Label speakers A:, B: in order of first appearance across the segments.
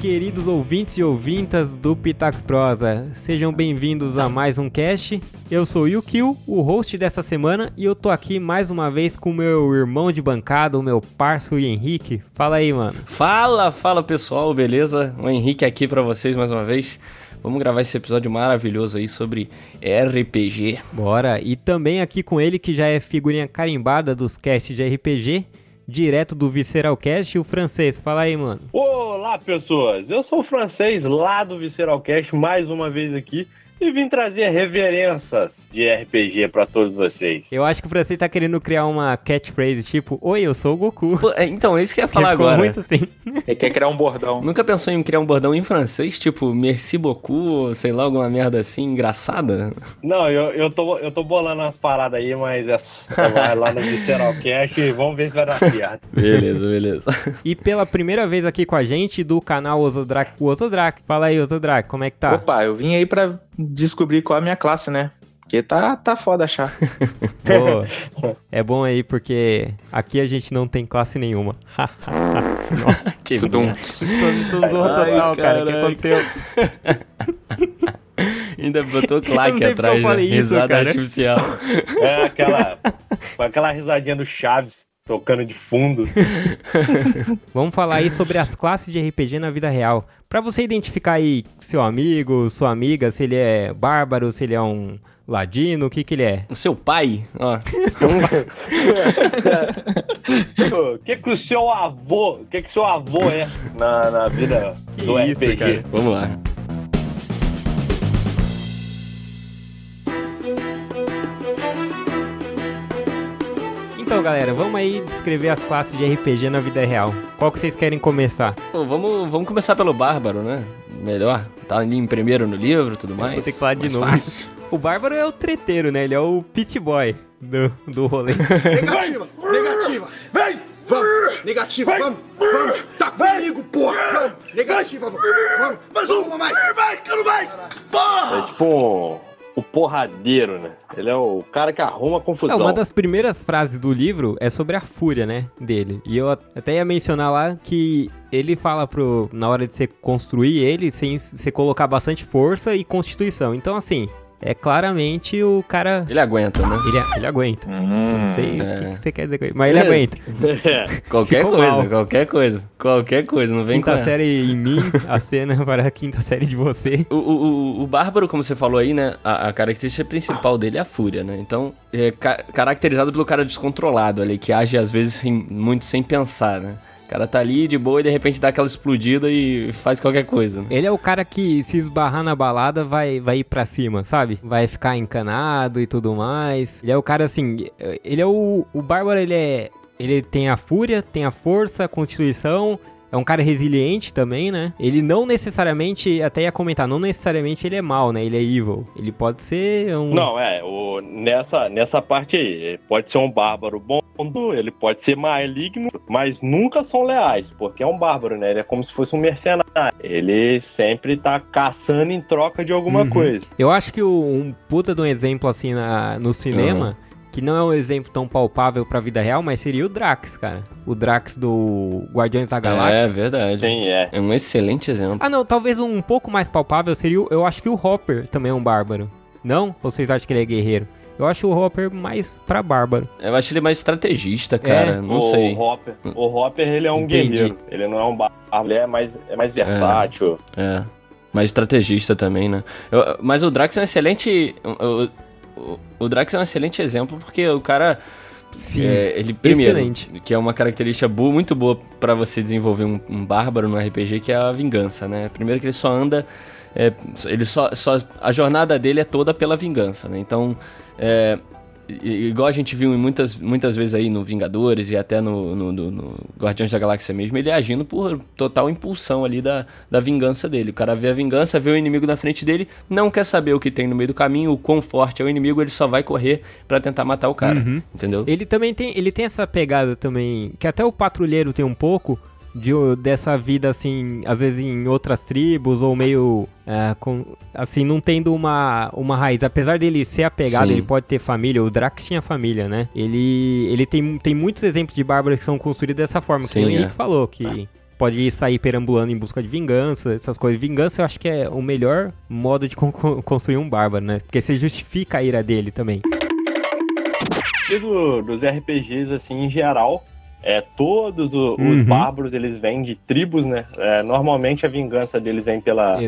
A: queridos ouvintes e ouvintas do Pitaco Prosa. Sejam bem-vindos a mais um cast. Eu sou o Yukio, o host dessa semana, e eu tô aqui mais uma vez com o meu irmão de bancada, o meu parceiro Henrique. Fala aí, mano.
B: Fala, fala pessoal, beleza? O Henrique aqui para vocês mais uma vez. Vamos gravar esse episódio maravilhoso aí sobre RPG.
A: Bora! E também aqui com ele, que já é figurinha carimbada dos casts de RPG, direto do Visceral Cast, o francês. Fala aí, mano.
C: Olá, pessoas. Eu sou o francês lá do Visceral Cast, mais uma vez aqui. E vim trazer reverências de RPG pra todos vocês.
A: Eu acho que o francês tá querendo criar uma catchphrase tipo: Oi, eu sou o Goku.
B: Pô, é, então, é isso que eu ia falar
A: Ficou
B: agora.
A: muito assim.
D: Ele quer criar um bordão.
B: Nunca pensou em criar um bordão em francês, tipo merci beaucoup, ou sei lá, alguma merda assim, engraçada?
C: Não, eu, eu, tô, eu tô bolando umas paradas aí, mas é vai lá no Visceral Cast e vamos ver se vai dar certo.
B: Beleza, beleza.
A: E pela primeira vez aqui com a gente do canal Osodrak, o Osodrak. Fala aí, Osodrak, como é que tá?
D: Opa, eu vim aí pra descobrir qual é a minha classe, né? Porque tá, tá foda achar.
A: Pô, é bom aí porque aqui a gente não tem classe nenhuma.
B: que
A: tô zoando
B: Ai,
A: total, cara. O que aconteceu?
B: Ainda botou claque atrás, né?
A: isso,
B: Risada
A: cara.
B: artificial.
C: É aquela, com aquela risadinha do Chaves tocando de fundo.
A: Vamos falar aí sobre as classes de RPG na vida real. Pra você identificar aí seu amigo, sua amiga, se ele é bárbaro, se ele é um ladino, o que que ele é.
B: O seu pai, ó.
C: O que que o seu avô, o que que seu avô é na, na vida do
A: Que isso,
C: RPG?
A: cara.
B: Vamos lá.
A: Então, galera, vamos aí descrever as classes de RPG na vida real. Qual que vocês querem começar?
B: Pô, vamos, vamos começar pelo Bárbaro, né? Melhor. Tá ali em primeiro no livro e tudo mais.
A: Vou ter que falar de
B: Mais
A: novo.
B: Fácil.
A: O bárbaro é o treteiro, né? Ele é o pit boy do, do rolê.
E: Negativa! Negativa! Vem! Vamos! Negativa! Vamos! Vamos! Tá comigo, porra! Vamos! Negativa! Vamos! Vamos! Mais uma mais! Vai, quero mais!
C: É tipo o porradeiro, né? Ele é o cara que arruma
A: É,
C: confusão.
A: uma das primeiras frases do livro é sobre a fúria, né, dele. E eu até ia mencionar lá que ele fala pro na hora de você construir ele, sem você colocar bastante força e constituição. Então assim, é claramente o cara
B: Ele aguenta, né?
A: ele, ele aguenta. Não sei o
B: é.
A: que, que você quer dizer com isso, mas ele
B: É.
A: aguenta.
B: Qualquer
A: Ficou
B: coisa,
A: mal.
B: qualquer coisa. Qualquer coisa, não vem com
A: Quinta série em mim, a cena para a quinta série de você.
B: O, o, o- o Bárbaro, como você falou aí, né? A, a característica principal dele é a fúria, né? Então, é ca- caracterizado pelo cara descontrolado ali, que age às vezes sem- muito sem pensar, né? Cara tá ali de boa e de repente dá aquela explodida e faz qualquer coisa. Né?
A: Ele é o cara que se esbarrar na balada vai, vai ir pra cima, sabe? Vai ficar encanado e tudo mais. Ele é o cara assim, ele é o o bárbaro, ele é ele tem a fúria, tem a força, a constituição, é um cara resiliente também, né? Ele não necessariamente, até ia comentar, não necessariamente ele é mal, né? Ele é evil. Ele pode ser um
C: Não, é, o, nessa, nessa parte aí, ele pode ser um bárbaro bom, ele pode ser maligno, mas nunca são leais, porque é um bárbaro, né? Ele é como se fosse um mercenário. Ele sempre tá caçando em troca de alguma
A: Uhum.
C: coisa.
A: Eu acho que o- um puta de um exemplo assim na- no cinema, que não é um exemplo tão palpável pra vida real, mas seria o Drax, cara. O Drax do Guardiões da Galáxia.
B: É verdade.
C: Sim, é.
B: É um excelente exemplo.
A: Ah, não, talvez um pouco mais palpável seria o, eu acho que o Hopper também é um bárbaro. Não? Ou vocês acham que ele é guerreiro? Eu acho o Hopper mais pra bárbaro.
B: Eu acho ele mais estrategista, cara. Não
C: o
B: sei.
C: Hopper, o Hopper, ele é um
A: Entendi.
C: guerreiro. Ele não é um bárbaro, ele é mais, é mais versátil.
B: É. Mais estrategista também, né? Eu- mas o Drax é um excelente. O, o, o Drax é um excelente exemplo porque o cara.
A: Sim.
B: É, ele primeiro,
A: Excelente.
B: que é uma característica boa, muito boa pra você desenvolver um, um bárbaro no RPG, que é a vingança, né? Primeiro que ele só anda, é, ele só, só a jornada dele é toda pela vingança, né? Então, é, igual a gente viu muitas, muitas vezes aí no Vingadores e até no, no, no- no Guardiões da Galáxia mesmo, ele agindo por total impulsão ali da, da vingança dele. O cara vê a vingança, vê o inimigo na frente dele, não quer saber o que tem no meio do caminho, o quão forte é o inimigo, ele só vai correr pra tentar matar o cara, entendeu?
A: Ele também tem, ele tem essa pegada também, que até o patrulheiro tem um pouco de, dessa vida assim, às vezes em outras tribos ou meio é, com, assim, não tendo uma, uma raiz. Apesar dele ser apegado,
B: Sim.
A: ele pode ter família, o Drax tinha família, né? Ele, ele tem, tem muitos exemplos de bárbaros que são construídos dessa forma, que
B: Sim,
A: o Henrique
B: é.
A: falou, que pode sair perambulando em busca de vingança, essas coisas. Vingança eu acho que é o melhor modo de con construir um bárbaro, né? Porque você justifica a ira dele também.
C: E do- dos RPGs, assim, em geral, é, todos o- os
A: Uhum.
C: bárbaros, eles vêm de tribos, né? É, normalmente a vingança deles vem pela...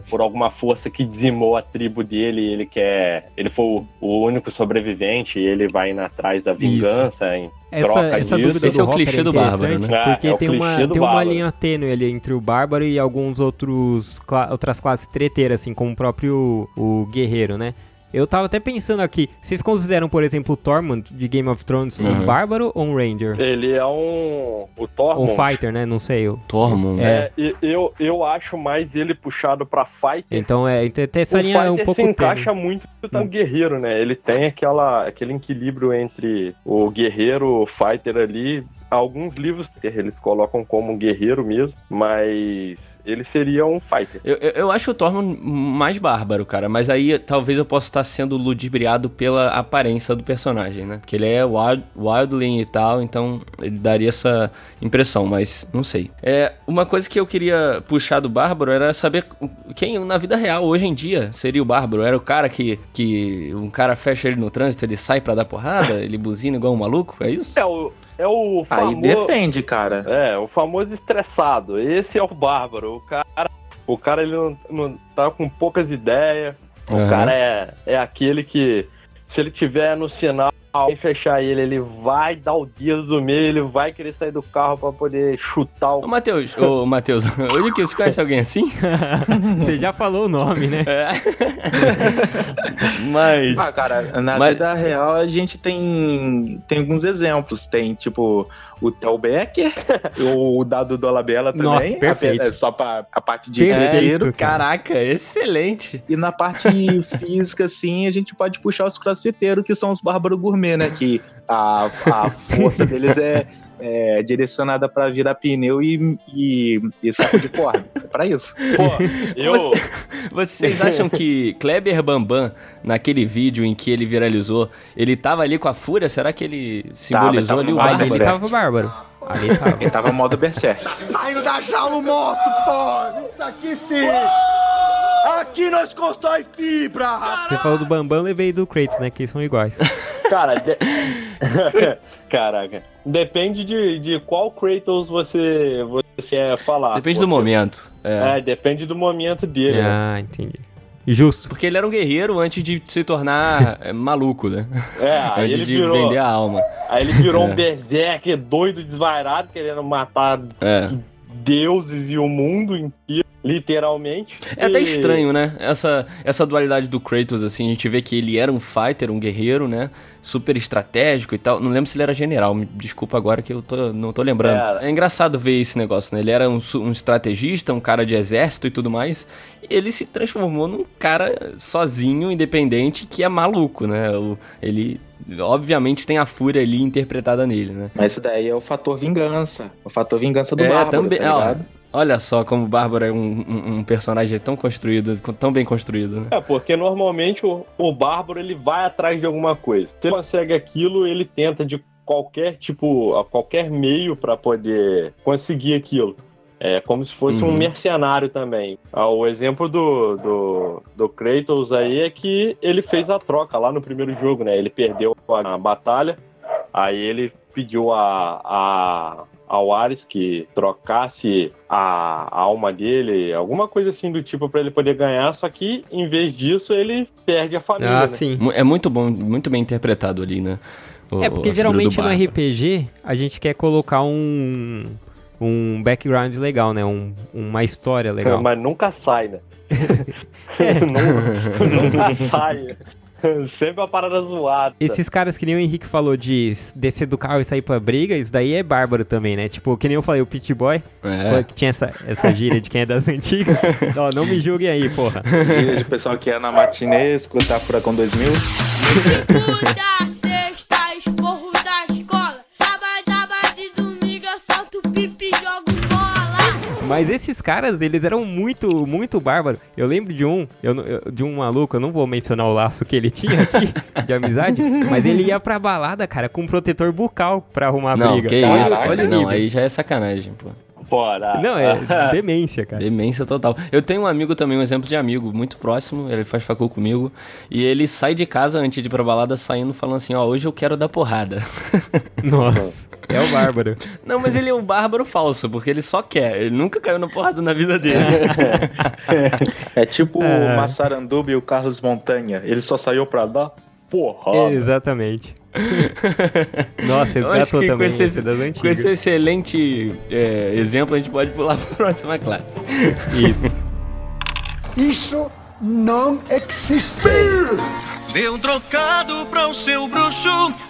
C: Por, por alguma força que dizimou a tribo dele, ele quer... Ele foi o, o único sobrevivente e ele vai indo atrás da vingança em
A: Essa,
C: troca
A: essa
C: disso.
A: dúvida
B: Esse
A: do
B: é o clichê do bárbaro,
C: né?
A: Porque
C: É, é o
A: tem, uma, tem uma linha tênue ali entre o bárbaro e alguns outros cla- outras classes treteiras, assim, como o próprio o guerreiro, né? Eu tava até pensando aqui, vocês consideram, por exemplo, o Tormund de Game of Thrones um
B: Uhum.
A: bárbaro ou um ranger?
C: Ele é um... O Tormund...
A: um fighter, né? Não sei. Eu...
B: Tormund.
A: É.
C: É, eu, eu acho mais ele puxado pra fighter.
A: Então, é, então tem essa
C: o
A: linha
C: fighter
A: um pouco
C: se
A: tênue.
C: encaixa muito no guerreiro, né? Ele tem aquela, aquele equilíbrio entre o guerreiro, o fighter ali. Alguns livros eles colocam como guerreiro mesmo, mas ele seria um fighter.
B: Eu, eu, eu acho o Tormund mais bárbaro, cara. Mas aí talvez eu possa estar sendo ludibriado pela aparência do personagem, né? Porque ele é wild, wildling e tal, então ele daria essa impressão, mas não sei. É, uma coisa que eu queria puxar do bárbaro era saber quem na vida real, hoje em dia, seria o bárbaro. Era o cara que, que um cara fecha ele no trânsito, ele sai pra dar porrada, ele buzina igual um maluco, é isso?
C: É o, é o
D: Aí
C: famoso.
D: depende, cara.
C: É, o famoso estressado. Esse é o bárbaro. O cara, o cara ele não, não tá com poucas ideias. O
B: Aham.
C: cara é, é aquele que, se ele tiver no sinal e fechar ele, ele vai dar o dedo do meio, ele vai querer sair do carro pra poder chutar
B: Ô,
C: o.
B: Matheus, ô, Matheus, olha que você conhece alguém assim?
A: Você já falou o nome, né?
B: É. Mas.
D: Ah, cara, na
B: Mas-
D: vida real a gente tem, tem alguns exemplos. Tem, tipo, o Tel Becker, o Dado Dolabella também.
A: Nossa, perfeito.
D: É só pra a parte de guerreiro.
B: Caraca, excelente.
D: E na parte física, assim, a gente pode puxar os crossfiteiros, que são os bárbaros gourmet, né? Que a, a força deles é, é direcionada pra virar pneu e, e, e saco de corda. É pra isso.
C: Pô, eu.
B: Vocês acham que Kleber Bambam, naquele vídeo em que ele viralizou, ele tava ali com a fúria? Será que ele simbolizou
D: tava
B: ali o
D: no
A: Ali
B: bárbaro?
A: ele
D: Bárbaro.
A: tava bárbaro. Ali ele tava.
D: Ele tava modo berserk.
E: Saindo da jaula o monstro, pô! Isso aqui sim! Aqui nós constrói fibra!
A: Você falou do Bambam, levei do Kratos, né? Que são iguais.
C: Cara, de- caraca. Depende de, de qual Kratos você, você quer falar.
B: Depende do
C: Porque-
B: momento. É.
C: É, depende do momento dele. né?
A: ah, entendi. Justo.
B: Porque ele era um guerreiro antes de se tornar é, maluco, né?
C: É, aí
B: antes
C: ele
B: de
C: virou.
B: vender a alma.
C: Aí ele virou
B: É.
C: um berserker doido, desvairado, querendo matar
B: É.
C: deuses e o mundo inteiro, literalmente.
B: É até
C: E-
B: estranho, né? Essa, essa dualidade do Kratos, assim, a gente vê que ele era um fighter, um guerreiro, né? Super estratégico e tal. Não lembro se ele era general, me desculpa agora que eu tô, não tô lembrando.
C: Era.
B: É engraçado ver esse negócio, né? Ele era um, um estrategista, um cara de exército e tudo mais. E ele se transformou num cara sozinho, independente, que é maluco, né? O, ele, obviamente, tem a fúria ali interpretada nele, né?
D: Mas isso daí é o fator vingança. O fator vingança do
B: é,
D: bárbaro,
B: também.
D: tá?
B: Olha só como o Bárbaro é um, um- um personagem tão construído, tão bem construído, né?
C: É, porque normalmente o, o bárbaro ele vai atrás de alguma coisa. Se ele consegue aquilo, ele tenta de qualquer tipo, a qualquer meio pra poder conseguir aquilo. É como se fosse um
B: Uhum.
C: mercenário também. Ah, o exemplo do, do, do Kratos aí é que ele fez a troca lá no primeiro jogo, né? Ele perdeu a, a batalha, aí ele pediu a, a, ao Ares que trocasse a, alma dele, alguma coisa assim do tipo pra ele poder ganhar, só que em vez disso ele perde a família.
A: Ah,
C: né?
A: sim.
B: É muito bom, muito bem interpretado ali, né? O-
A: É, porque geralmente no. RPG a gente quer colocar um, um background legal, né? Um, uma história legal.
C: Mas nunca sai, né? Nun- nunca sai. Sempre uma parada zoada.
A: Esses caras que nem o Henrique falou de descer do carro e sair pra briga, isso daí é bárbaro também, né? Tipo, que nem eu falei, o Pit Boy,
B: É.
A: que tinha essa, essa gíria de quem é das antigas. Ó, não me julguem aí, porra.
D: E o pessoal que é na matinê, escutar Furacão 2000.
A: Mas esses caras, eles eram muito, muito bárbaros. Eu lembro de um, eu, de um maluco, eu não vou mencionar o laço que ele tinha aqui, de amizade, mas ele ia pra balada, cara, com um protetor bucal pra arrumar a
B: Não,
A: briga.
B: que
A: Cara,
B: isso,
A: olha
B: Não, aí já é sacanagem, pô.
C: Fora.
A: Não, é demência, cara.
B: Demência total. Eu tenho um amigo também, um exemplo de amigo muito próximo, ele faz facul comigo, e ele sai de casa antes de ir pra balada saindo falando assim, ó, hoje eu quero dar porrada.
A: Nossa, é o bárbaro.
B: Não, mas ele é um bárbaro falso, porque ele só quer, ele nunca caiu na porrada na vida dele.
D: É tipo o Massaranduba e o Carlos Montanha. Ele só saiu pra dar porrada.
A: Exatamente. Nossa,
B: Eu acho
A: resgatou
B: que com
A: também
B: esse,
A: esse das
B: com esse excelente é, exemplo, a gente pode pular para a próxima classe.
A: Isso.
E: Isso não existe.
F: Dê um trocado para o seu bruxo.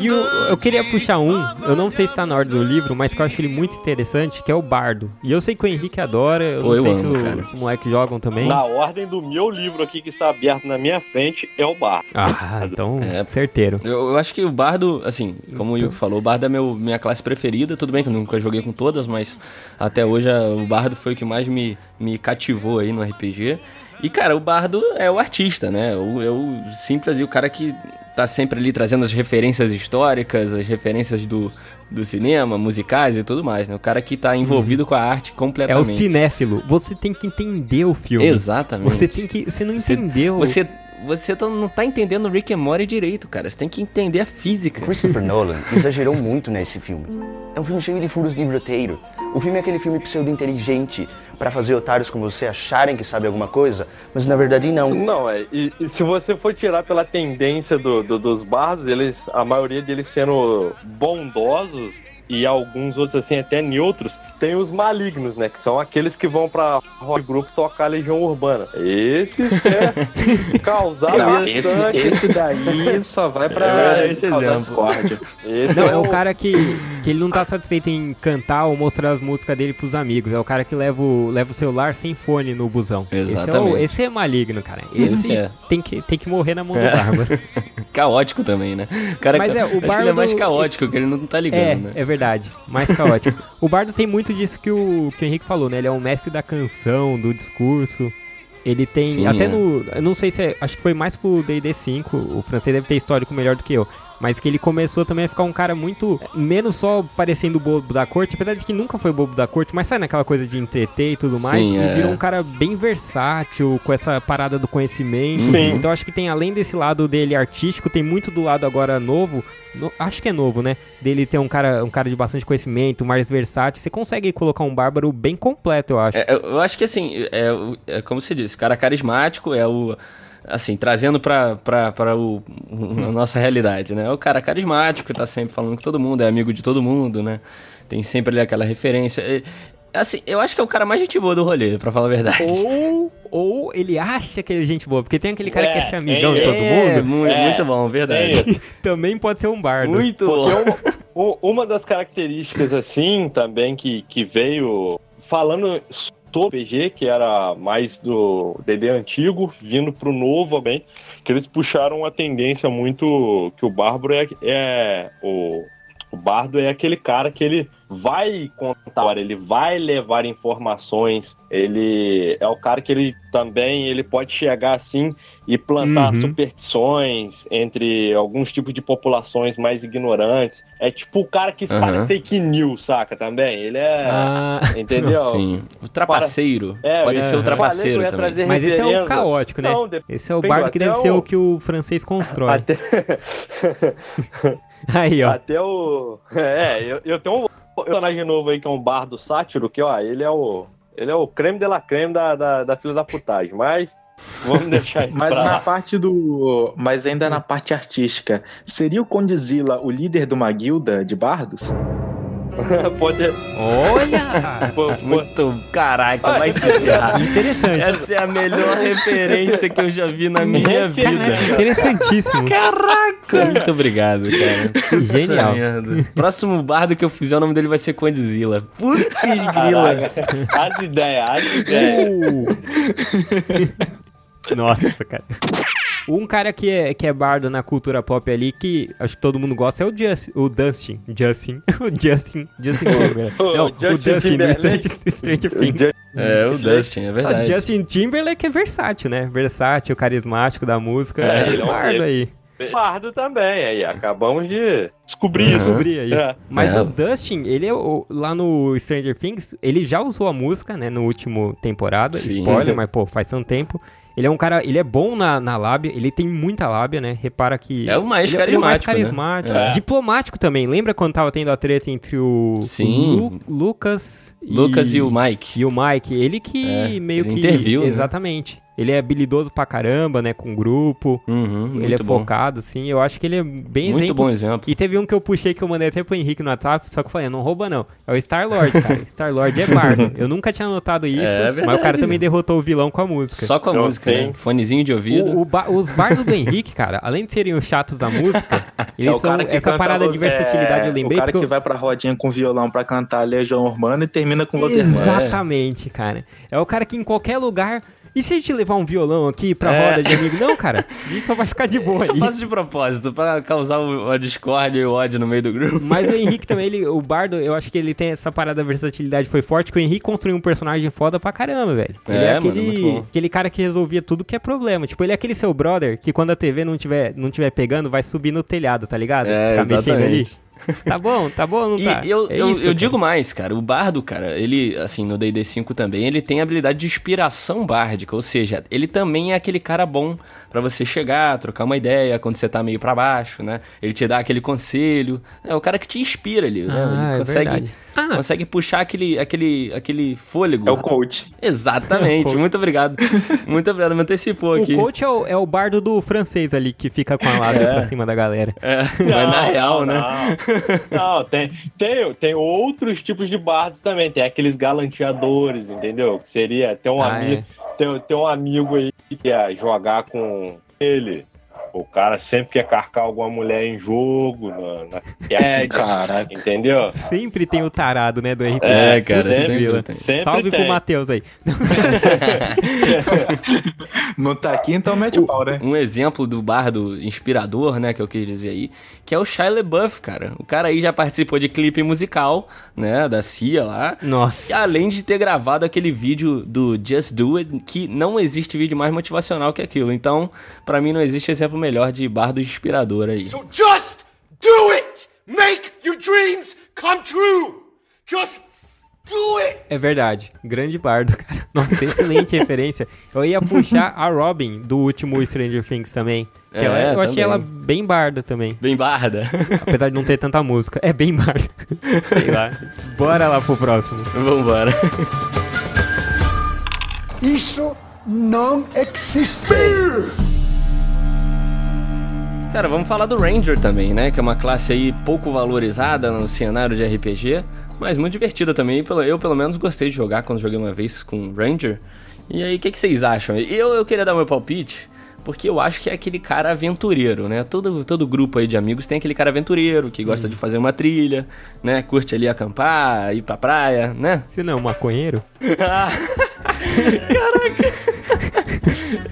A: E eu, eu queria puxar um, eu não sei se tá na ordem do livro, mas que eu acho ele muito interessante, que é o Bardo. E eu sei que o Henrique adora, eu
B: Pô,
A: não
B: eu
A: sei
B: amo,
A: se, o- se os moleques jogam também.
C: Na ordem do meu livro aqui que está aberto na minha frente é o bar.
A: Ah, então,
B: É.
A: certeiro.
B: Eu, eu acho que o Bardo, assim, como o Yuko falou, o Bardo é meu, minha classe preferida. Tudo bem que eu nunca joguei com todas, mas até hoje a- o Bardo foi o que mais me, me cativou aí no RPG. E, cara, o Bardo é o artista, né? O, é o simples e o cara que tá sempre ali trazendo as referências históricas, as referências do, do cinema, musicais e tudo mais, né? O cara que tá envolvido com a arte
A: É
B: completamente.
A: o cinéfilo. Você tem que entender o filme.
B: Exatamente.
A: Você tem que. Você não
B: Você-
A: entendeu.
B: Você, você tá- não tá entendendo o Rick and Morty direito, cara. Você tem que entender a física.
G: Christopher Nolan exagerou muito nesse filme. É um filme cheio de furos de roteiro. O filme é aquele filme pseudo-inteligente para fazer otários como você acharem que sabe alguma coisa, mas na verdade não.
C: Não, é. E, e se você for tirar pela tendência do, do- dos bardos, eles, a maioria deles sendo bondosos e alguns outros assim até neutros, tem os malignos, né? Que são aqueles que vão pra rock grupo tocar a Legião Urbana. Esses é causar
D: Não, esse, esse daí só vai pra
B: É, esse exemplo.
D: discórdia.
C: Esse
A: Não, é
C: o-
A: o cara que, que ele não tá satisfeito em cantar ou mostrar as músicas dele pros amigos. É o cara que leva o, leva o celular sem fone no busão. Esse é, o-
B: Exatamente.
A: esse é maligno, cara. Esse,
B: Esse é.
A: tem, que, tem que morrer na mão do bárbaro.
B: Caótico também, né? O cara
A: Mas é, o
B: acho que ele é mais caótico, que ele não tá ligando,
A: É,
B: né?
A: é verdade. Mais caótico. o Bardo tem muito disso que o, que o Henrique falou, né? Ele é um mestre da canção, do discurso. Ele tem.
B: Sim,
A: até
B: é.
A: no. Eu não sei se é. Acho que foi mais pro DD 5. O francês deve ter histórico melhor do que eu. Mas que ele começou também a ficar um cara muito. Menos só parecendo bobo da corte, apesar de que nunca foi bobo da corte, mas sai naquela coisa de entreter e tudo mais.
B: Sim,
A: e
B: é.
A: virou um cara bem versátil, com essa parada do conhecimento.
C: Sim.
A: Então acho que tem, além desse lado dele artístico, tem muito do lado agora novo. no- acho que é novo, né? Dele ter um cara, um cara de bastante conhecimento, mais versátil. Você consegue colocar um bárbaro bem completo, eu acho.
B: É, eu acho que assim, é, o- é como você disse, o cara carismático é o. Assim, trazendo o, a nossa realidade, né? É o cara carismático, que tá sempre falando com todo mundo, é amigo de todo mundo, né? Tem sempre ali aquela referência. É, assim, eu acho que é o cara mais gente boa do rolê, pra falar a verdade.
A: Ou, ou ele acha que ele é gente boa, porque tem aquele cara que quer
C: É,
A: ser amigão de
C: é,
A: todo
B: É,
A: mundo.
B: mu-
C: É,
B: muito bom, verdade.
A: Também pode ser um bardo.
B: Muito bom.
C: Uma, uma das características, assim, também que, que veio falando sobre PG, que era mais do DD antigo, vindo pro novo também, que eles puxaram uma tendência muito que o Bárbaro é, é o, o Bardo é aquele cara que ele vai contar, ele vai levar informações, ele é o cara que ele também ele pode chegar assim e plantar
A: Uhum.
C: superstições entre alguns tipos de populações mais ignorantes. É tipo o cara que espalha
B: Aham.
C: fake news, saca? Também. Ele é.
A: Ah,
C: entendeu?
B: Sim. O trapaceiro.
C: É,
B: Pode
C: eu
B: ser o trapaceiro também.
A: Mas esse é o caótico, né?
C: Não,
A: Esse é o bardo que deve ser
C: o-
A: o que o francês constrói.
C: Até,
A: Aí, ó.
C: até o. É, eu, eu tenho um personagem novo aí que é um bardo sátiro, que ó, ele é o. Ele é o creme de la creme da, da, da fila da putagem, mas vamos deixar isso
D: Mas
C: pra
D: na parte do. Mas ainda na parte artística, seria o Condzilla o líder de uma guilda de bardos?
C: Pode,
A: Olha!
C: pô, pô,
B: Muito. Caraca, vai se ferrar.
A: Interessante.
B: Essa é a melhor referência que eu já vi na minha vida.
A: Interessantíssimo.
B: Caraca! Muito obrigado, cara.
A: Genial.
B: Próximo bardo que eu fizer, o nome dele vai ser Condzilla. Putz, grila.
C: as ideias, as ideias.
A: Uh. Nossa, cara. Um cara que é, que é bardo na cultura pop ali, que acho que todo mundo gosta, é o, Justin, o Dustin. Justin. O Justin. Justin Timberlake.
C: O
A: Não, o
C: Justin
A: Dustin do Stranger Things.
B: É, o Dustin, é
A: O
B: verdade.
A: Justin Timberlake é versátil, né? Versátil, carismático da música.
B: É,
A: É,
C: ele é um
A: bardo aí.
C: Bardo também, aí acabamos de descobrir isso.
A: Descobri aí.
C: É.
A: Mas
B: É.
A: o Dustin, ele é o- lá no Stranger Things, ele já usou a música, né, no último temporada.
B: Sim.
A: Spoiler, mas pô, faz tanto tempo. Ele é um cara, ele é bom na, na lábia, ele tem muita lábia, né? Repara que.
B: É o mais
A: ele, ele é o mais
B: carismático, né?
A: carismático.
C: É.
A: Diplomático também. Lembra quando tava tendo a treta entre o,
B: Sim.
A: o Lu- Lucas
B: Lucas e o Mike.
A: e o Mike? Ele que
B: É,
A: meio
B: ele
A: que.
B: interviu, né?
A: Exatamente. Ele é habilidoso pra caramba, né? Com o grupo.
B: Uhum, muito
A: ele é
B: bom.
A: focado, assim. Eu acho que ele é bem
B: Muito
A: exemplo
B: bom exemplo.
A: e teve um que eu puxei que eu mandei até pro Henrique no WhatsApp, só que eu falei, não rouba não. É o Star-Lord, cara. Star-Lord é bardo. Eu nunca tinha notado isso,
B: É
A: mas o
B: verdade,
A: cara também derrotou o vilão com a música.
B: Só com a
C: Eu
B: música,
C: sei.
B: né? Fonezinho de ouvido.
A: O- o ba- os bardos do Henrique, cara, além de serem os chatos da música, eles
D: É o
A: são essa parada
D: lo-
A: de versatilidade,
D: é,
A: eu lembrei
D: O cara que
A: eu-
D: vai pra rodinha com violão pra cantar Legião Urbana e termina com Los Hermanos.
A: Exatamente, cara. É o cara que em qualquer lugar. E se a gente levar um violão aqui pra
B: É.
A: roda de amigo? Não, cara. A gente só vai ficar de boa
B: Eu
A: ali.
B: faço de propósito, pra causar o- a discórdia e o ódio no meio do grupo.
A: Mas o Henrique também, ele, o Bardo, eu acho que ele tem essa parada da versatilidade foi forte, que o Henrique construiu um personagem foda pra caramba, velho. Ele é,
B: É, mano,
A: aquele,
B: bom.
A: aquele cara que resolvia tudo que é problema. Tipo, ele é aquele seu brother que quando a TV não tiver, não tiver pegando, vai subir no telhado, tá ligado?
B: É,
A: Ficar mexendo ali. Tá bom, tá bom, não
B: E
A: tá?
B: eu,
A: É
B: eu,
A: isso,
B: eu digo mais, cara, o bardo, cara, ele, assim, no D&D 5 também, ele tem habilidade de inspiração bárdica, ou seja, ele também é aquele cara bom pra você chegar, trocar uma ideia quando você tá meio pra baixo, né? Ele te dá aquele conselho, é o cara que te inspira ali, né?
A: Ah, é
B: ele consegue,
A: verdade. Ah.
B: consegue puxar aquele, aquele, aquele fôlego.
D: É o coach.
B: Exatamente, muito obrigado. Muito obrigado, me antecipou
A: O
B: aqui.
A: coach é o, é o bardo do francês ali, que fica com a lábia pra cima da galera.
B: É, mas na
C: Não,
B: real,
C: não,
B: né?
C: Não, Não, tem, tem, tem outros tipos de bardos também. Tem aqueles galanteadores, entendeu? Que seria ter um
A: Ah,
C: amigo. Tem, tem um amigo aí que ia jogar com ele. O cara sempre quer carcar alguma mulher em jogo, na, na é,
D: Caraca.
C: entendeu?
A: Sempre tem o tarado, né, do RPG.
B: É, cara,
A: Sempre,
B: sempre.
C: Sempre
A: Salve
C: tem.
A: pro Matheus aí.
D: Não tá aqui, então mete o pau, né?
B: Um exemplo do bardo inspirador, né, que eu quis dizer aí, que é o Shia LaBeouf, cara. O cara aí já participou de clipe musical, né, da Cia lá.
A: Nossa.
B: E além de ter gravado aquele vídeo do Just Do It, que não existe vídeo mais motivacional que aquilo. Então, pra mim não existe exemplo melhor de bardo inspirador aí.
E: So just do it! Make your dreams come true! Just do it!
A: É verdade. Grande bardo, cara. Nossa, excelente referência. Eu ia puxar a Robin do último Stranger Things também. Que
B: É,
A: ela- eu achei
B: também.
A: ela bem barda também.
B: Bem barda.
A: Apesar de não ter tanta música. É bem barda. Sei lá. Bora lá pro próximo.
B: Vambora.
E: Isso não existe!
B: Cara, vamos falar do Ranger também, né? Que é uma classe aí pouco valorizada no cenário de RPG, mas muito divertida também. Pelo- Eu, pelo menos, gostei de jogar quando joguei uma vez com Ranger. E aí, o que, que vocês acham? Eu, eu queria dar meu palpite, porque eu acho que é aquele cara aventureiro, né? Todo, todo grupo aí de amigos tem aquele cara aventureiro que gosta de fazer uma trilha, né? Curte ali acampar, ir pra praia, né?
A: Se não é um maconheiro.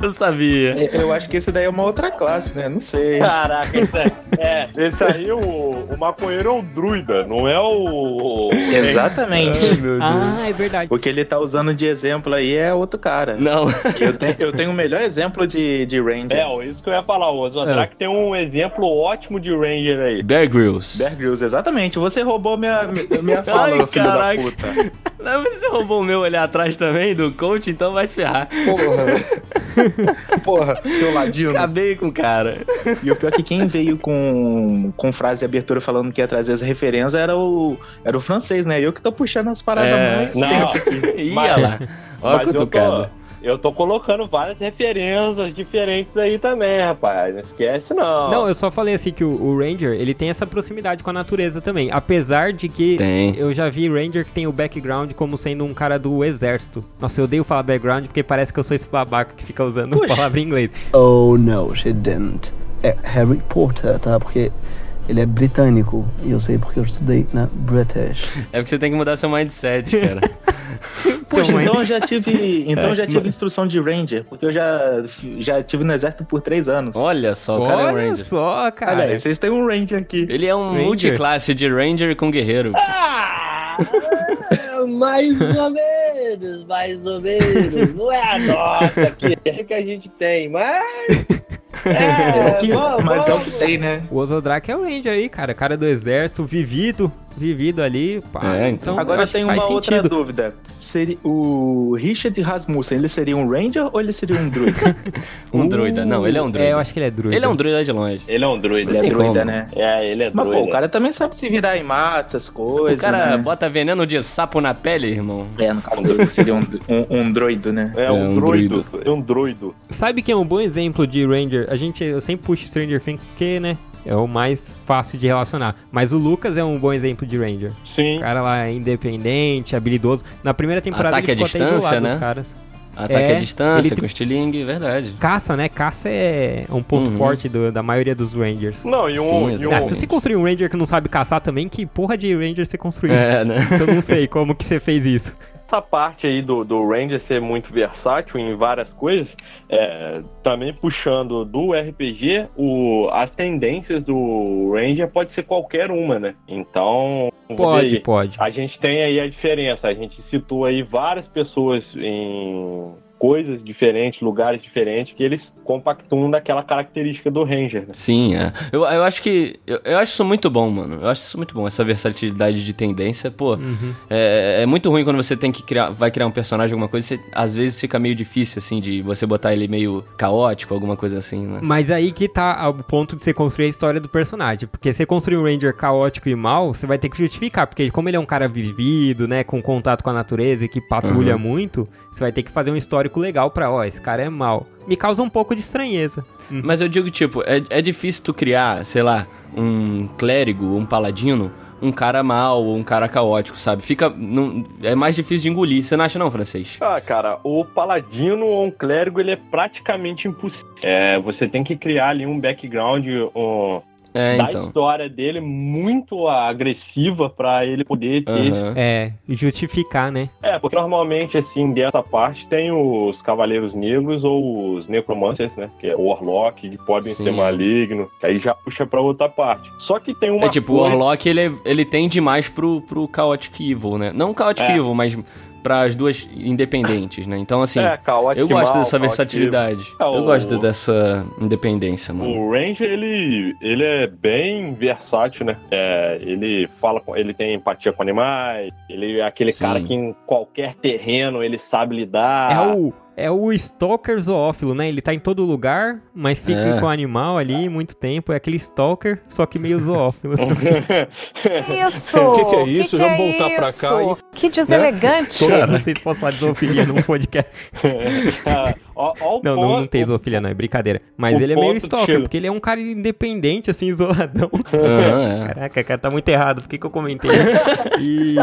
B: Eu sabia.
D: Eu acho que esse daí é uma outra classe, né? Não sei.
C: Caraca, esse, é, é, esse aí, o, o maconheiro é o druida, não é o.
D: Exatamente.
A: Ah, é verdade.
D: O que ele tá usando de exemplo aí é outro cara.
B: Não.
D: Eu, tenho, eu tenho o melhor exemplo de, de Ranger.
C: É, isso que eu ia falar, o Zodrak tem um exemplo ótimo de Ranger aí.
B: Bear Grylls.
D: Bear Grylls, exatamente. Você roubou minha, minha fala,
B: Ai,
D: filho
B: caraca.
D: da puta.
B: Não, mas você roubou o meu olhar atrás também do coach, então vai se ferrar.
D: Porra. Porra, seu ladino.
B: Acabei com o cara.
D: E o pior é que quem veio com, com frase de abertura falando que ia trazer as referências era o, era o francês, né? Eu que tô puxando as paradas
B: É,
D: mais
C: não.
B: Ia lá. Ó a
C: Mas eu tô,
B: cutucada.
C: Eu tô colocando várias referências diferentes aí também, rapaz. Não esquece, não.
A: Não, eu só falei assim que o, o Ranger, ele tem essa proximidade com a natureza também. Apesar de que
B: Tem.
A: eu já vi Ranger que tem o background como sendo um cara do exército. Nossa, eu odeio falar background porque parece que eu sou esse babaca que fica usando palavra em inglês.
H: Oh no, she didn't. É Harry Potter, tá? Porque ele é britânico. E eu sei porque eu estudei na British.
B: É porque você tem que mudar seu mindset, cara.
D: Poxa,
A: mãe-
D: então eu já tive, então eu já tive instrução de Ranger, porque eu já, já tive no exército por três anos.
B: Olha só, o cara é um
A: Olha
B: Ranger.
A: só, cara.
D: Olha aí, vocês têm um Ranger aqui.
B: Ele é um
A: Ranger.
B: multiclasse de Ranger com guerreiro.
I: Ah, mais ou menos, mais ou menos. Não é a nossa que, que a gente tem, mas
D: É, o que- mas é o que tem, né?
A: O Ozodrak é o Ranger aí, cara. Cara do exército, vivido. Vivido ali. Pá.
B: É, então.
D: Agora
A: que
D: tenho
A: faz
D: uma outra
A: sentido.
D: dúvida. Seria, o Richard Rasmussen, ele seria um Ranger ou ele seria um druida?
B: Um druida. Não, ele é um druida.
A: É, eu acho que ele é druida.
B: Ele é um druida de longe.
C: Ele é um druida.
D: Ele é
B: tem
D: druida,
B: como.
D: né?
C: É, ele é
D: Mas,
C: druida.
D: pô, o cara também sabe se virar em mato, essas
B: O
D: coisas.
B: cara
D: né?
B: bota veneno de sapo na pele, irmão.
D: É, no caso dele seria um, um, um droido, né?
C: É
B: É,
C: um,
B: um
C: druido. É um druido.
A: Sabe quem é um bom exemplo de Ranger? A gente, eu sempre puxo Stranger Things porque, né? É o mais fácil de relacionar. Mas o Lucas é um bom exemplo de Ranger.
C: Sim.
A: O cara lá é independente, habilidoso. Na primeira temporada
B: Ataque
A: ele
B: à
A: ficou até
B: distância, né?
A: caras.
B: Ataque
A: É,
B: à distância,
A: ele-
B: com estilingue, verdade.
A: Caça, né? Caça é um ponto
B: Uhum.
A: forte do- da maioria dos Rangers.
C: Não, e um.
B: Sim,
C: e um-.
A: Ah, se você construir um Ranger que não sabe caçar também, que porra de Ranger você construiu?
B: É, né?
A: Eu não sei como que você fez isso.
C: essa parte aí do, do Ranger ser muito versátil em várias coisas, é, também puxando do RPG, o, as tendências do Ranger pode ser qualquer uma, né? Então,
A: Pode, pode.
C: a gente tem aí a diferença. A gente citou aí várias pessoas em coisas diferentes, lugares diferentes, que eles compactuam daquela característica do Ranger. Né?
B: Sim, é. Eu, eu acho que. Eu, eu acho isso muito bom, mano. Eu acho isso muito bom, essa versatilidade de tendência. Pô,
A: Uhum.
B: é, é muito ruim quando você tem que criar. Vai criar um personagem, alguma coisa, você, às vezes fica meio difícil, assim, de você botar ele meio caótico, alguma coisa assim, né?
A: Mas aí que tá o ponto de você construir a história do personagem. Porque você construir um Ranger caótico e mal, você vai ter que justificar. Porque como ele é um cara vivido, né, com contato com a natureza e que patrulha
B: Uhum.
A: muito, você vai ter que fazer um histórico legal pra, ó, esse cara é mal. Me causa um pouco de estranheza.
B: Mas eu digo, tipo, é, é difícil tu criar, sei lá, um clérigo, um paladino, um cara mal ou um cara caótico, sabe? Fica. Não, é mais difícil de engolir. Você não acha, não, francês?
C: Ah, cara, o paladino ou um clérigo, ele é praticamente impossível. É, você tem que criar ali um background um,
B: É,
C: da
B: então.
C: história dele muito agressiva pra ele poder ter esse
B: Aham.
A: É, e justificar, né?
C: É, porque normalmente, assim, dessa parte tem os Cavaleiros Negros ou os Necromancers, né? Que é o Warlock, que podem
B: Sim.
C: ser malignos, que aí já puxa pra outra parte. Só que tem uma
B: É tipo, o
C: coisa...
B: Warlock, ele, é- ele tende mais pro, pro Chaotic Evil, né? Não Chaotic
C: É.
B: Evil, mas pras duas independentes, né? Então, assim,
C: É,
B: eu gosto
C: Mal,
B: dessa versatilidade.
C: É,
B: Eu
C: o-
B: gosto dessa independência, mano.
C: O Ranger, ele, ele é bem versátil, né? É, ele fala com, ele tem empatia com animais, ele é aquele
B: Sim.
C: cara que em qualquer terreno ele sabe lidar.
A: É o. É o Stalker zoófilo, né? Ele tá em todo lugar, mas fica
B: É.
A: com o animal ali muito tempo. É aquele Stalker, só que meio zoófilo.
J: Isso!
E: O que que é isso? Vamos voltar pra cá
J: isso? Que deselegante!
A: Cara, não sei se posso falar de zoofilia num podcast.
C: ó, ó
A: Não, não, não tem zoofilia, não, é brincadeira. Mas ele é meio stalker, porque ele é um cara independente, assim, isoladão.
B: É.
A: Caraca, cara, tá muito errado. Por que, que eu comentei? E.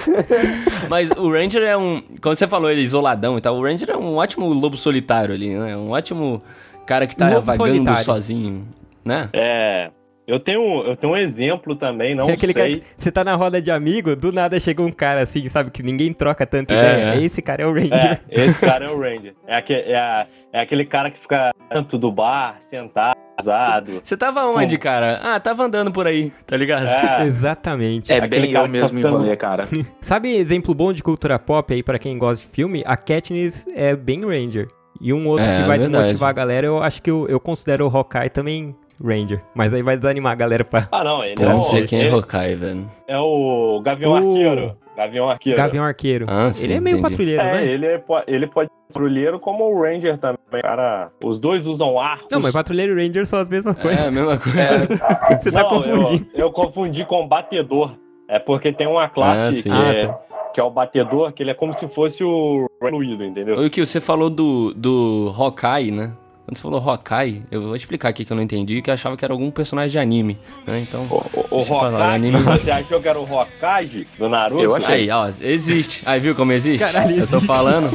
B: Mas o Ranger é um. Quando você falou ele isoladão e tal, o Ranger é um ótimo lobo solitário ali, né? Um ótimo cara que tá
A: Lobo
B: vagando
A: solitário.
B: sozinho, né?
C: É. Eu tenho, eu tenho um exemplo também, não
A: é aquele cara
C: sei.
A: que você tá na roda de amigo, do nada chega um cara assim, sabe? Que ninguém troca tanta
B: É,
A: ideia.
B: é.
A: Esse cara é o Ranger.
C: É, esse cara é o Ranger. É, aque- é a- é aquele cara que fica dentro do bar, sentado, casado.
B: Você tava onde, cara? Ah, tava andando por aí, tá ligado?
C: É,
A: Exatamente.
D: É
C: Aquele
D: bem
C: cara
D: eu
C: tá
D: mesmo
C: ficando-
D: enrolê, cara.
A: Sabe exemplo bom de cultura pop aí pra quem gosta de filme? A Katniss é bem Ranger. E um outro
B: É,
A: que vai
B: verdade.
A: desmotivar a galera, eu acho que eu, eu considero o Hawkeye também Ranger. Mas aí vai desanimar a galera pra
C: Ah, não, ele
B: Pô,
C: é,
B: não
C: o,
B: sei quem é Hawkeye, velho.
C: é o Gavião
A: O-
C: Arqueiro. Gavião Arqueiro.
A: Gavião Arqueiro.
B: Ah, sim,
A: Ele é meio
B: entendi.
A: patrulheiro,
C: É,
A: né?
C: ele, é, ele pode ser patrulheiro como o Ranger também. Cara, os dois usam arcos.
A: Não, mas patrulheiro e Ranger são as mesmas
B: É,
A: coisas.
B: a mesma coisa.
A: Você tá
C: Não,
A: confundindo.
C: Eu, eu confundi com batedor. É porque tem uma classe
B: Ah,
C: que, é,
A: Ah,
C: que é o batedor, que ele é como se fosse o Fluido, entendeu?
B: O que você falou do, do Hawkeye, né? Quando você falou Hawkeye, eu vou explicar aqui que eu não entendi, que eu achava que era algum personagem de anime, né? Então...
C: O, o, o
B: falar, anime-
C: você achou que era o Hokage do Naruto?
D: Eu achei.
B: Aí, ó, existe. Aí, viu como existe?
A: Caralho,
B: eu tô
A: existe.
B: falando.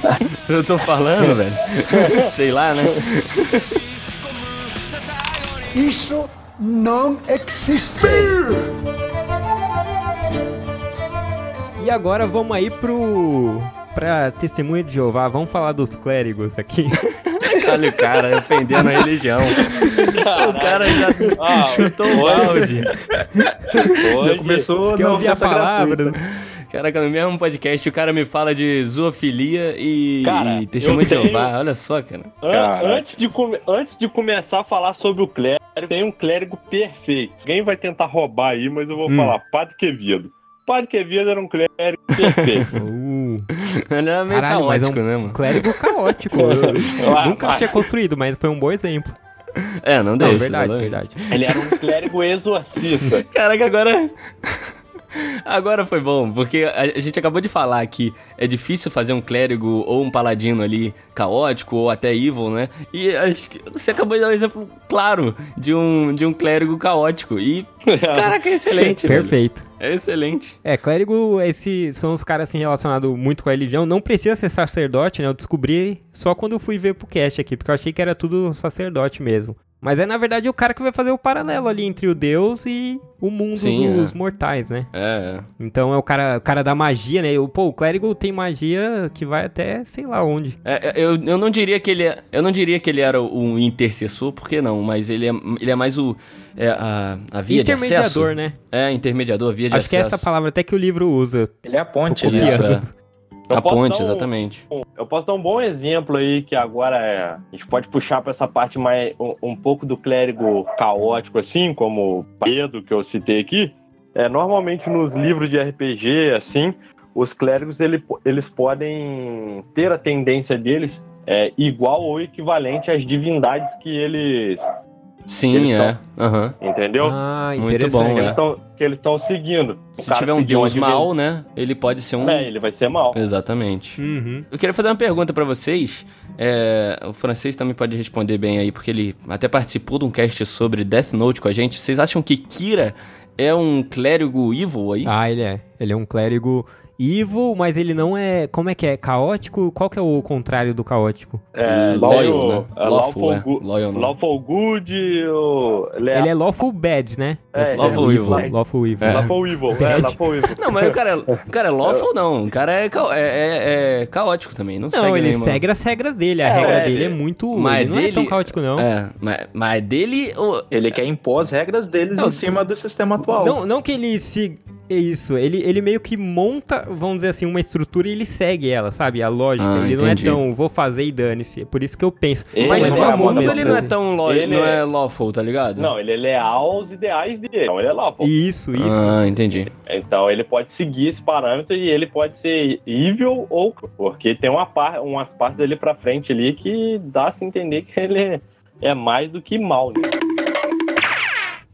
B: Eu tô falando, velho. Sei lá, né?
E: Isso não existe.
A: E agora vamos aí pro. Pra testemunha de Jeová, vamos falar dos clérigos aqui.
B: Olha o cara ofendendo a religião. O cara já
C: Ah,
B: chutou o balde.
D: Já começou
A: Quer
D: na
A: ouvir a palavra?
D: gratuita.
B: Caraca, no mesmo podcast o cara me fala de zoofilia e,
C: Cara,
B: e testemunho de
C: tenho-
B: Jeová. Olha só, cara.
C: An- antes, de antes de começar a falar sobre o clérigo, tem um clérigo perfeito. Alguém vai tentar roubar aí, mas eu vou
A: Hum.
C: falar. Padre Quevedo. Padre Quevedo era um clérigo perfeito.
A: Uh,
B: Ele era meio
A: Caralho, mas é um-
B: caótico, né, mano?
A: clérigo caótico. Nunca
C: mas-
A: tinha construído, mas foi um bom exemplo.
B: É, não
A: Não,
B: deixa.
A: verdade,
B: exatamente.
A: verdade.
C: Ele era um clérigo exorcista.
B: Caraca, agora. Agora foi bom, porque a gente acabou de falar que é difícil fazer um clérigo ou um paladino ali caótico ou até evil, né? E acho que você acabou de dar um exemplo claro de um, de um clérigo caótico. E, caraca, é excelente, velho.
A: Perfeito.
B: É excelente.
A: É, clérigo, esses são os caras assim relacionados muito com a religião. Não precisa ser sacerdote, né? Eu descobri só quando eu fui ver pro cast aqui, porque eu achei que era tudo sacerdote mesmo. Mas é na verdade o cara que vai fazer o paralelo ali entre o Deus e o mundo
B: Sim,
A: dos
B: é.
A: mortais, né?
B: É,
A: Então é o cara, o cara da magia, né? O- Pô, o clérigo tem magia que vai até sei lá onde.
B: É, é, eu, eu não diria que ele é, eu não diria que ele era um intercessor, porque não, mas ele é, ele é mais o é, a, a via de acesso.
A: Intermediador, né?
B: É, intermediador, via de
A: Acho que é
B: acesso.
A: essa palavra até que o livro usa.
D: Ele é a ponte, né?
B: Isso, é.
C: Eu
B: A ponte,
C: um-
B: exatamente.
C: Eu posso dar um bom exemplo aí que agora é, a gente pode puxar para essa parte mais um, um pouco do clérigo caótico assim, como o Pedro que eu citei aqui. É, normalmente nos livros de RPG assim, os clérigos ele, eles podem ter a tendência deles é, igual ou equivalente às divindades que eles,
B: Sim, é. Aham.
C: entendeu?
A: Ah,
B: Muito bom,
C: que,
B: é.
C: eles tão, que eles estão seguindo. O
B: Se
C: cara
B: tiver um deus mal, né? Ele pode ser um.
C: É, ele vai ser mal.
B: Exatamente.
A: Uhum.
B: Eu queria fazer uma pergunta pra vocês. É, o francês também pode responder bem aí, porque ele até participou de um cast sobre Death Note com a gente. Vocês acham que Kira é um clérigo evil aí?
A: Ah, ele é. Ele é um clérigo evil, mas ele não é. Como é que é? Caótico? Qual que é o contrário do caótico?
C: É,
B: Loyal,
C: tem o-
B: né?
C: é,
B: Lawful,
C: Lawful,
B: é.
C: Good-
B: Loyal não.
C: Lawful Good, ele é
A: Ele é lawful bad, né?
C: É,
B: Lawful
A: evil.
B: evil.
A: Lawful evil.
C: Lawful Evil, é. Lawful Evil.
B: Não, mas o cara, é- o cara é lawful não. O cara é, ca- é, é- é caótico também. Não,
A: Não,
B: segue
A: ele
B: nenhuma-
A: segue as regras dele. A
C: É,
A: regra
C: é,
A: dele é muito.
B: Mas
A: ele não é tão
B: dele-
A: caótico, não.
B: É, mas, mas dele. o-
D: Ele quer impor as regras deles
A: Não,
D: em cima do sistema atual.
A: Não, não que ele se. É isso, ele, ele meio que monta, vamos dizer assim, uma estrutura e ele segue ela, sabe? A lógica.
B: Ah,
A: ele
B: entendi.
A: não é tão, vou fazer e dane-se. É por isso que eu penso.
C: Ele
B: Mas
C: é
B: pro
C: amor
B: mundo ele não é tão lo...
C: Ele
B: não
C: é-
B: é lawful, tá ligado?
C: Não, ele é leal aos ideais dele. Então ele é Lawful.
A: Isso, isso.
B: Ah, entendi.
C: Então ele pode seguir esse parâmetro e ele pode ser evil ou porque tem uma par, umas partes ali pra frente ali que dá a se entender que ele é, é mais do que mal. Né?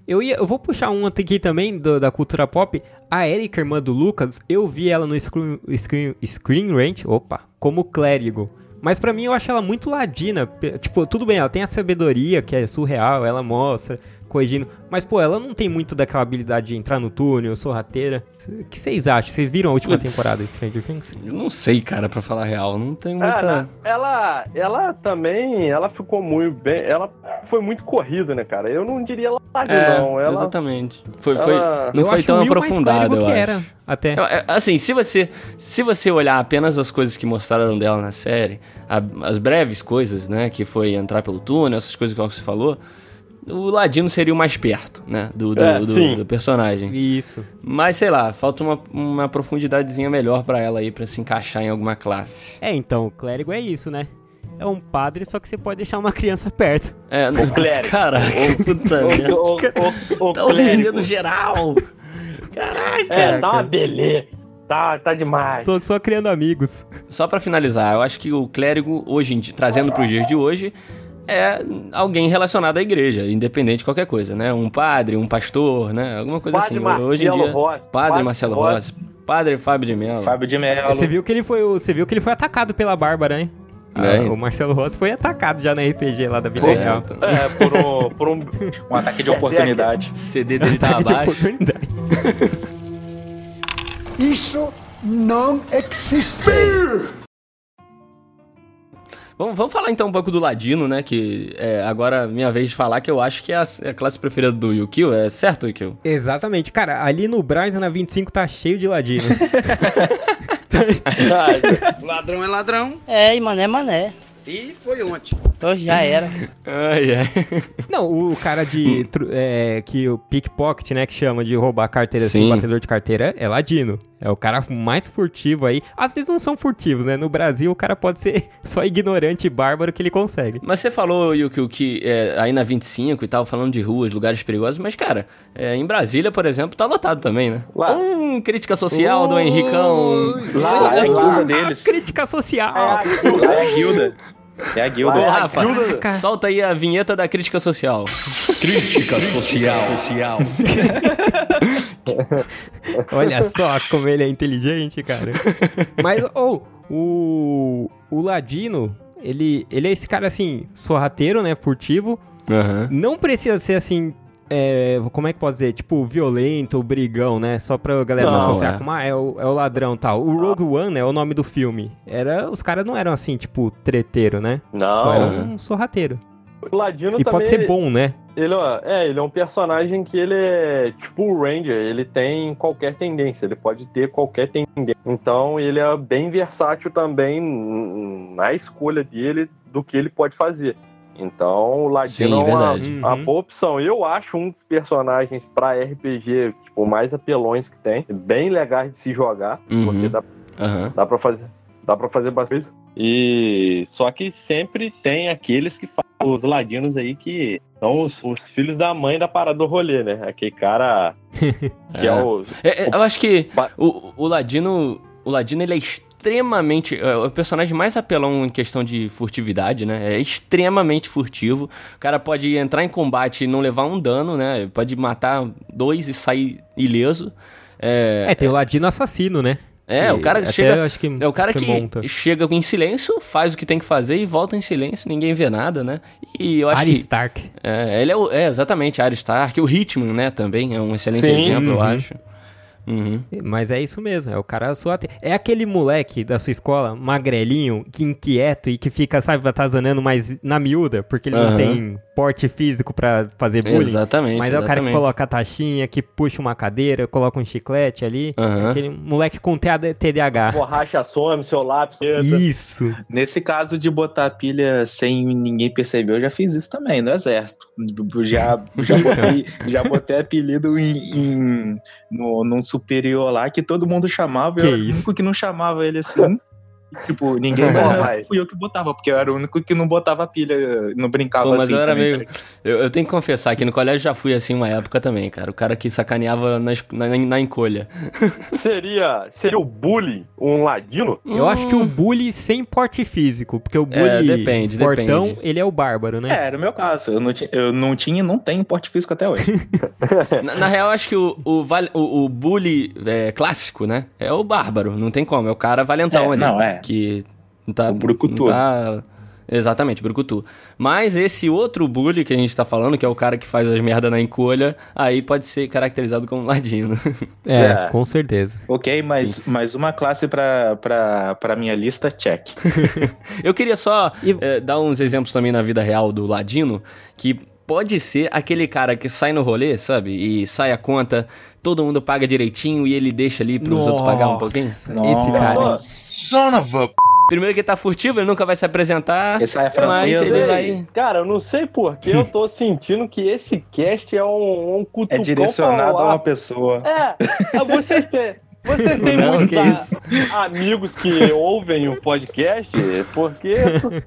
A: Eu, ia, eu vou puxar um aqui também do- da cultura pop. A Erika, irmã do Lucas, eu vi ela no Screen, screen, screen Rant, opa, como clérigo. Mas pra mim eu acho ela muito ladina. Tipo, tudo bem, ela tem a sabedoria que é surreal, ela mostra, corrigindo. Mas, pô, ela não tem muito daquela habilidade de entrar no túnel, sorrateira. O que vocês acham? Vocês viram a última
B: Putz.
A: temporada de Stranger Things?
B: Eu não sei, cara, pra falar a real. Não tem
C: Ah,
B: muita.
C: ela, ela também, ela ficou muito bem, ela foi muito corrida, né, cara? Eu não diria ladino,
B: É,
C: não. Ela,
B: exatamente. Foi,
C: ela-
B: foi, não
A: Eu
B: foi
A: acho
B: tão
A: clérigo
B: eu
A: que
B: acho.
A: era, até.
B: É, Assim, se você, se você olhar apenas as coisas que mostraram dela na série, a- as breves coisas, né, que foi entrar pelo túnel, essas coisas que você falou, o Ladino seria o mais perto, né, do, do,
C: É,
B: do- do personagem.
A: Isso.
B: Mas, sei lá, falta uma, uma profundidadezinha melhor pra ela aí, pra se encaixar em alguma classe.
A: É, então, o clérigo é isso, né? É um padre, só que você pode deixar uma criança perto.
B: É,
C: O clérigo.
B: Caraca, puta merda.
C: o, o, o, o
B: Tá
C: clérigo.
B: ofendendo geral.
C: É, tá uma beleza. Tá, tá demais.
A: Tô só criando amigos.
B: Só pra finalizar, eu acho que o clérigo, hoje em dia, trazendo pros dias de hoje, é alguém relacionado à igreja, independente de qualquer coisa, né? Um padre, um pastor, né? Alguma coisa
C: Padre
B: assim.
C: Marcelo
B: hoje em dia,
C: Rossi.
B: padre,
C: Padre
B: Marcelo
C: Rossi.
B: Rossi, padre Fábio de Mello.
D: Fábio de Mello.
A: Você viu que ele foi, você viu que ele foi atacado pela Bárbara, hein?
B: É.
A: Ah, o Marcelo Rossi foi atacado já na RPG lá da vida real.
C: É, por um, por um
D: Um ataque de oportunidade.
B: O CD dele tá abaixo.
A: oportunidade.
E: Isso não existe.
B: Vamos, vamos falar então um pouco do Ladino, né? Que é agora minha vez de falar que eu acho que é a, é a classe preferida do Yukio, é certo, Yukio?
A: Exatamente. Cara, ali no Braz, na 25, tá cheio de ladino.
E: Ladrão é ladrão.
J: É, e mané, mané.
E: E foi ontem.
K: Então já era.
B: Ai, ai.
A: Não, o cara de. tru- é, que o pickpocket, né? Que chama de roubar carteira assim,
B: Sim.
A: batedor de carteira, é ladino. É o cara mais furtivo aí. Às vezes não são furtivos, né? No Brasil, o cara pode ser só ignorante e bárbaro que ele consegue.
B: Mas você falou, Yuki, que é, aí na 25 e tal, falando de ruas, lugares perigosos, mas, cara, é, em Brasília, por exemplo, tá lotado também, né?
C: Lá.
B: Um crítica social do Henricão.
D: Lá, lá é a guilda deles.
A: Crítica social.
D: Lá é a guilda. É a guilda.
B: Ô, Rafa, solta aí a vinheta da crítica social. crítica social. social.
A: Olha só como ele é inteligente, cara. Mas, ou, o. O Ladino, ele, ele é esse cara assim, sorrateiro, né? Furtivo.
B: Aham.
A: Não precisa ser assim. É, como é que pode dizer? Tipo, violento, brigão, né? Só pra galera não,
B: Não,
A: associar
B: é.
A: como, ah, é o, é o ladrão tal. O Rogue One é o nome do filme. Era, os caras não eram assim, tipo, treteiro, né? Só era
C: Não,
A: um sorrateiro.
C: o Ladino
A: E
C: também...
A: pode ser bom, né?
C: Ele, ó, é, ele é um personagem que ele é tipo o Ranger, ele tem qualquer tendência, ele pode ter qualquer tendência. Então ele é bem versátil também na escolha dele do que ele pode fazer. Então o Ladino
B: Sim,
C: é uma,
A: Uhum.
C: boa opção. Eu acho um dos personagens pra RPG, tipo, mais apelões que tem, bem legais de se jogar,
B: Uhum.
C: porque dá
B: Aham.
C: Dá pra fazer, dá para fazer bastante. coisa. E só que sempre tem aqueles que fazem os ladinos aí que são os, os filhos da mãe da parada do rolê, né? Aquele cara que é,
B: É.
C: o
B: É, é, eu acho que o, o Ladino. O Ladino ele é extremamente. É o personagem mais apelão em questão de furtividade, né? É extremamente furtivo. O cara pode entrar em combate e não levar um dano, né? Pode matar dois e sair ileso. É,
A: É, tem o Ladino assassino, né?
B: é, o cara chega.
A: eu acho que
B: É o cara que
A: monta.
B: chega em silêncio, faz o que tem que fazer e volta em silêncio, ninguém vê nada, né? E eu acho
A: Arya
B: que.
A: Stark.
B: É, ele é, o- é exatamente, Arya Stark. O Hitman, né, também é um excelente
C: Sim.
B: exemplo, eu
A: Uhum.
B: acho. Uhum.
A: Mas é isso mesmo, é o cara sorrateiro. É aquele moleque da sua escola, magrelinho, que inquieto e que fica, sabe, atazanando mais na miúda, porque ele não
B: Aham.
A: tem porte físico pra fazer bullying.
B: Exatamente.
A: Mas é o cara que
B: exatamente.
A: coloca a taxinha, que puxa uma cadeira, coloca um chiclete ali.
B: Aham.
A: Aquele moleque com TDAH.
C: borracha some, seu lápis.
A: Isso.
D: Nesse caso de botar a pilha sem ninguém perceber, eu já fiz isso também no exército. Já, já, botei, já botei apelido em, em- no, num superior lá que todo mundo chamava.
A: Que
D: eu era o único que não chamava ele assim. Tipo, ninguém mais fui eu que botava, porque eu era o único que não botava pilha, não brincava
B: Pô, mas
D: assim.
B: eu era
D: também,
B: meio. Eu, eu tenho que confessar que no colégio já fui assim uma época também, cara. O cara que sacaneava na, na, na encolha.
C: Seria, seria o bully um ladino?
A: Eu acho que o bully sem porte físico, porque o bully
B: É, depende,
A: fortão,
B: depende.
A: ele é o bárbaro, né?
D: É, era o meu caso. Eu não, tinha, eu não tinha e não tenho porte físico até hoje.
B: Na, na real, acho que o, o, o, o bully é, clássico, né? É o bárbaro, não tem como. É o cara valentão
D: É,
B: ali.
D: não, é.
B: Que tá.
D: O brucutu.
B: tá- Exatamente, brucutu. Mas esse outro bully que a gente tá falando, que é o cara que faz as merda na encolha, aí pode ser caracterizado como ladino.
A: É,
C: É.
A: com certeza.
D: ok, mais, mais uma classe pra, pra, pra minha lista, check.
B: Eu queria só
A: E-
B: eh, dar uns exemplos também na vida real do Ladino, que pode ser aquele cara que sai no rolê, sabe? E sai a conta, todo mundo paga direitinho e ele deixa ali pros outros pagar um pouquinho.
A: Esse cara.
E: Son of a...
B: Primeiro que ele tá furtivo, ele nunca vai se apresentar.
D: Esse aí é
B: mas
D: francês,
B: ele vai.
C: Cara, eu não sei porquê, eu tô sentindo que esse cast é um, um cutucão
D: É direcionado
C: pra
D: a uma pessoa.
C: É, vocês têm, vocês têm
B: Não,
C: muitos
B: que
C: a- amigos que ouvem o podcast, porque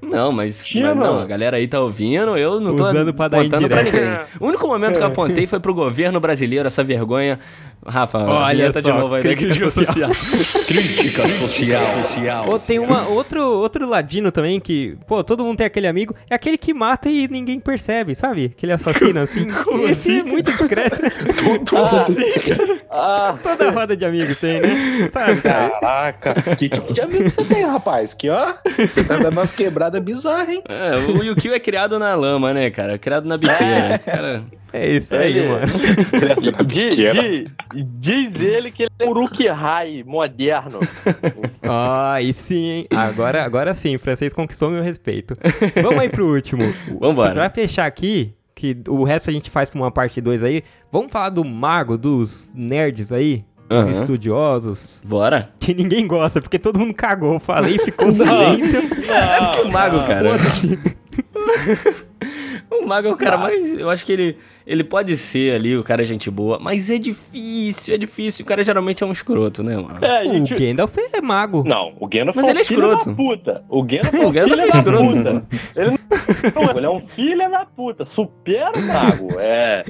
B: Não, mas,
C: Tira.
B: mas não, a galera aí tá ouvindo, eu não tô
A: Usando pra dar
B: apontando pra ninguém. O único momento que eu apontei foi pro governo brasileiro, essa vergonha. Rafa,
A: Olha
B: vinheta de novo aí
A: crítica
B: crítica social. crítica social.
A: Ou tem uma, outro, outro ladino também que, pô, todo mundo tem aquele amigo, é aquele que mata e ninguém percebe, sabe? Aquele assassino assim. Esse é muito discreto.
C: ah,
A: Toda roda de amigos tem, né? Sabe?
D: Caraca, que tipo de amigo você tem, rapaz? Que ó, você tá dando umas quebradas bizarras, hein?
B: É, o Yukio é criado na lama, né, cara? Criado na biqueira. Cara,
A: É isso aí,
C: Ele-
A: mano.
C: di- di- diz ele que ele é um Uruk-hai moderno.
A: Ah, aí sim, hein? Agora, agora sim, o francês conquistou meu respeito. Vamos aí pro último.
B: Vambora.
A: Pra fechar aqui, que o resto a gente faz pra uma parte 2 aí, vamos falar do mago, dos nerds aí, os
B: Aham.
A: estudiosos,
B: Bora.
A: que ninguém gosta, porque todo mundo cagou. Falei e ficou silêncio.
B: É porque o mago, cara.
A: Foda-se.
B: O mago é o cara mais. Eu acho que ele, ele pode ser ali, o cara é gente boa, mas é difícil, é difícil. O cara geralmente é um escroto, né, mano?
C: É, a
A: O
C: gente...
A: Gandalf é mago.
C: Não, o Gandalf
B: Mas
C: é um
B: ele é
C: filho
B: escroto.
C: da puta. O Gandalf é
B: O Gandalf
C: filho
B: é
C: da
B: escroto.
C: puta. Ele não, não, ele é um filho da puta. Supera o mago. É.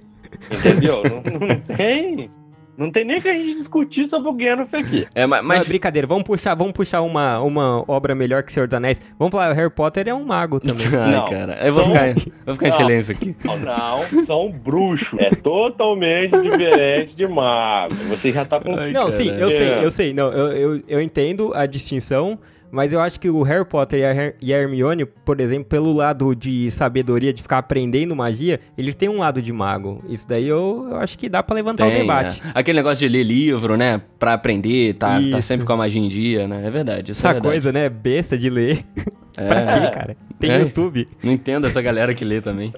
C: Entendeu? Não, não tem. Não tem nem que a gente discutir sobre o Gandalf aqui.
B: É, ma-
A: Mas
B: mas.
A: brincadeira, vamos puxar, vamos puxar uma, uma obra melhor que Senhor dos Anéis. Vamos falar, o Harry Potter é um mago também.
B: Ai,
C: Não.
B: cara. Eu vou
C: São-
B: ficar, vou ficar em silêncio aqui.
C: Não, não, são bruxos. É totalmente diferente de mago. Você já tá com.
B: Ai,
A: Não, sim, eu
C: É.
A: sei, eu sei. Não, eu, eu, eu entendo a distinção, mas eu acho que o Harry Potter e a, Her- e a Hermione, por exemplo, pelo lado de sabedoria, de ficar aprendendo magia, eles têm um lado de mago. Isso daí eu, eu acho que dá pra levantar o
B: Tem,
A: debate.
B: é. Aquele negócio de ler livro, né? Pra aprender, tá, tá sempre com a magia em dia, né? É verdade. Isso é
A: Essa
B: verdade.
A: coisa, né, besta de ler. pra
B: É.
A: quê, cara? Tem
B: É.
A: YouTube.
B: Não entendo essa galera que lê também.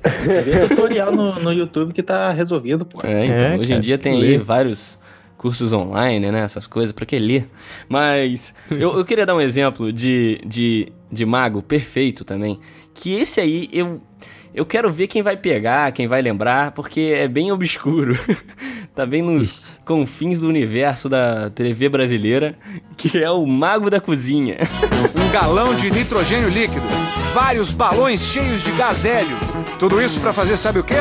D: Vê tutorial no, no YouTube que tá resolvido, pô.
B: É, então,
A: É,
B: hoje em
A: cara,
B: dia tem
A: lê.
B: aí vários cursos online, né? Essas coisas, pra que ler? Mas eu, eu queria dar um exemplo de, de, de mago perfeito também. Que esse aí eu, eu quero ver quem vai pegar, quem vai lembrar, porque é bem obscuro. tá bem nos confins do universo da TV brasileira, que é o Mago da Cozinha.
E: Um galão de nitrogênio líquido, vários balões cheios de gás hélio. Tudo isso pra fazer sabe o quê?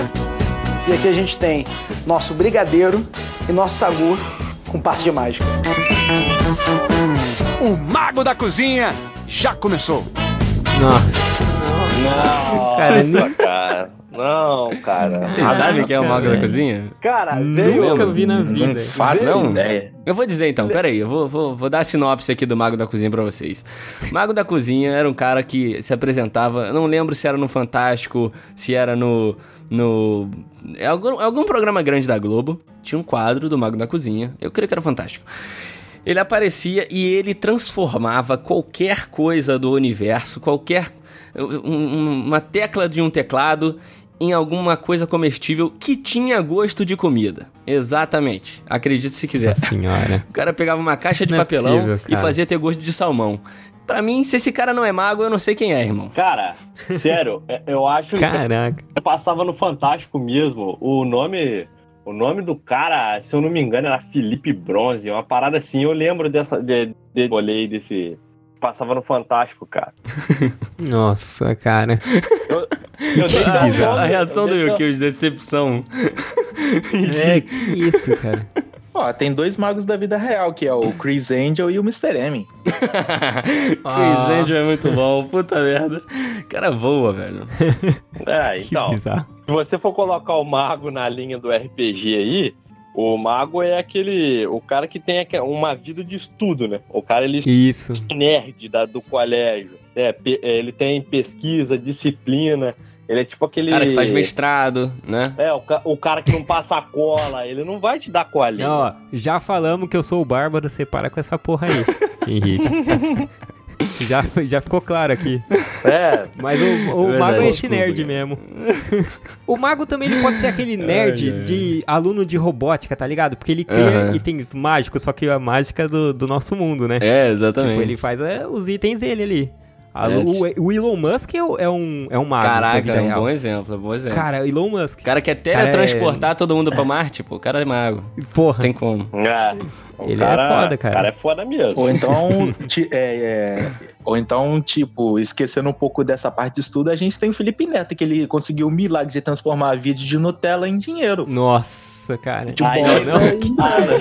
K: E aqui a gente tem nosso brigadeiro e nosso sagu com passe de mágica.
E: O Mago da Cozinha já começou.
A: Nossa.
C: Não,
A: Cara,
C: cara, cara. Não, cara.
B: Vocês sabem quem é o Mago da Cozinha?
C: Cara.
A: Nunca vi na vida.
D: Não faço
B: Não.
D: ideia.
B: Eu vou dizer então, peraí, eu vou, vou, vou dar a sinopse aqui do Mago da Cozinha pra vocês. Mago da Cozinha era um cara que se apresentava, eu não lembro se era no Fantástico, se era no. no é algum, algum programa grande da Globo. Tinha um quadro do Mago da Cozinha, eu creio que era Fantástico. Ele aparecia e ele transformava qualquer coisa do universo, qualquer. um- um- uma tecla de um teclado em alguma coisa comestível que tinha gosto de comida. Exatamente. Acredite se quiser.
A: Nossa senhora.
B: O cara pegava uma caixa de
A: Não é
B: papelão
A: possível,
B: e fazia ter gosto de salmão. Pra mim, se esse cara não é mago, eu não sei quem é, irmão.
C: Cara, sério, é- eu acho que
A: Caraca.
C: passava no Fantástico mesmo. O nome. O nome do cara, se eu não me engano, era Felipe Bronze. Uma parada assim, eu lembro dessa. De, de, olhei desse. Passava no Fantástico, cara.
A: Nossa, cara.
C: Eu
B: A, a reação
C: eu
B: do Yukio de decepção.
A: É, que isso, cara.
D: Ó, tem dois magos da vida real, que é o Chris Angel e o Mr. M.
B: Chris
A: Ah.
B: Angel é muito bom, puta merda. O cara voa, velho.
C: É, então. Se você for colocar o mago na linha do RPG aí, o mago é aquele. O cara que tem uma vida de estudo, né? O cara ele
A: Isso.
C: é nerd da, do colégio. É, é, ele tem pesquisa, disciplina. Ele é tipo aquele.
B: Cara que faz mestrado, né?
C: É, o, ca- o cara que não passa a cola, ele não vai te dar colinha.
A: Não, ó, já falamos que eu sou o Bárbaro, você para com essa porra aí, Henrique. já, já ficou claro aqui.
C: É,
A: Mas o, o
B: Verdade,
A: mago é esse nerd mesmo. o mago também ele pode ser aquele nerd
B: Ai, ai, ai.
A: de aluno de robótica, tá ligado? Porque ele cria
B: Aham.
A: itens mágicos, só que a mágica do, do nosso mundo, né?
B: É, exatamente.
A: Tipo, ele faz é, os itens dele ali. A-
B: É,
A: o, o Elon Musk é, é um, é um mago.
B: Caraca, é um
A: real.
B: bom exemplo, é um bom exemplo.
A: Cara, Elon Musk.
B: o cara quer teletransportar todo mundo pra Marte, pô. O cara é mago.
A: Porra,
B: Tem como.
C: é. O
A: Ele é foda, cara.
C: O cara é foda mesmo.
D: Ou então, ti- é, é, ou então, tipo, esquecendo um pouco dessa parte de estudo, a gente tem o Felipe Neto, que ele conseguiu o milagre de transformar a vida de Nutella em dinheiro.
A: nossa, cara.
D: De
C: Aí,
D: bosta
A: não.
D: nada.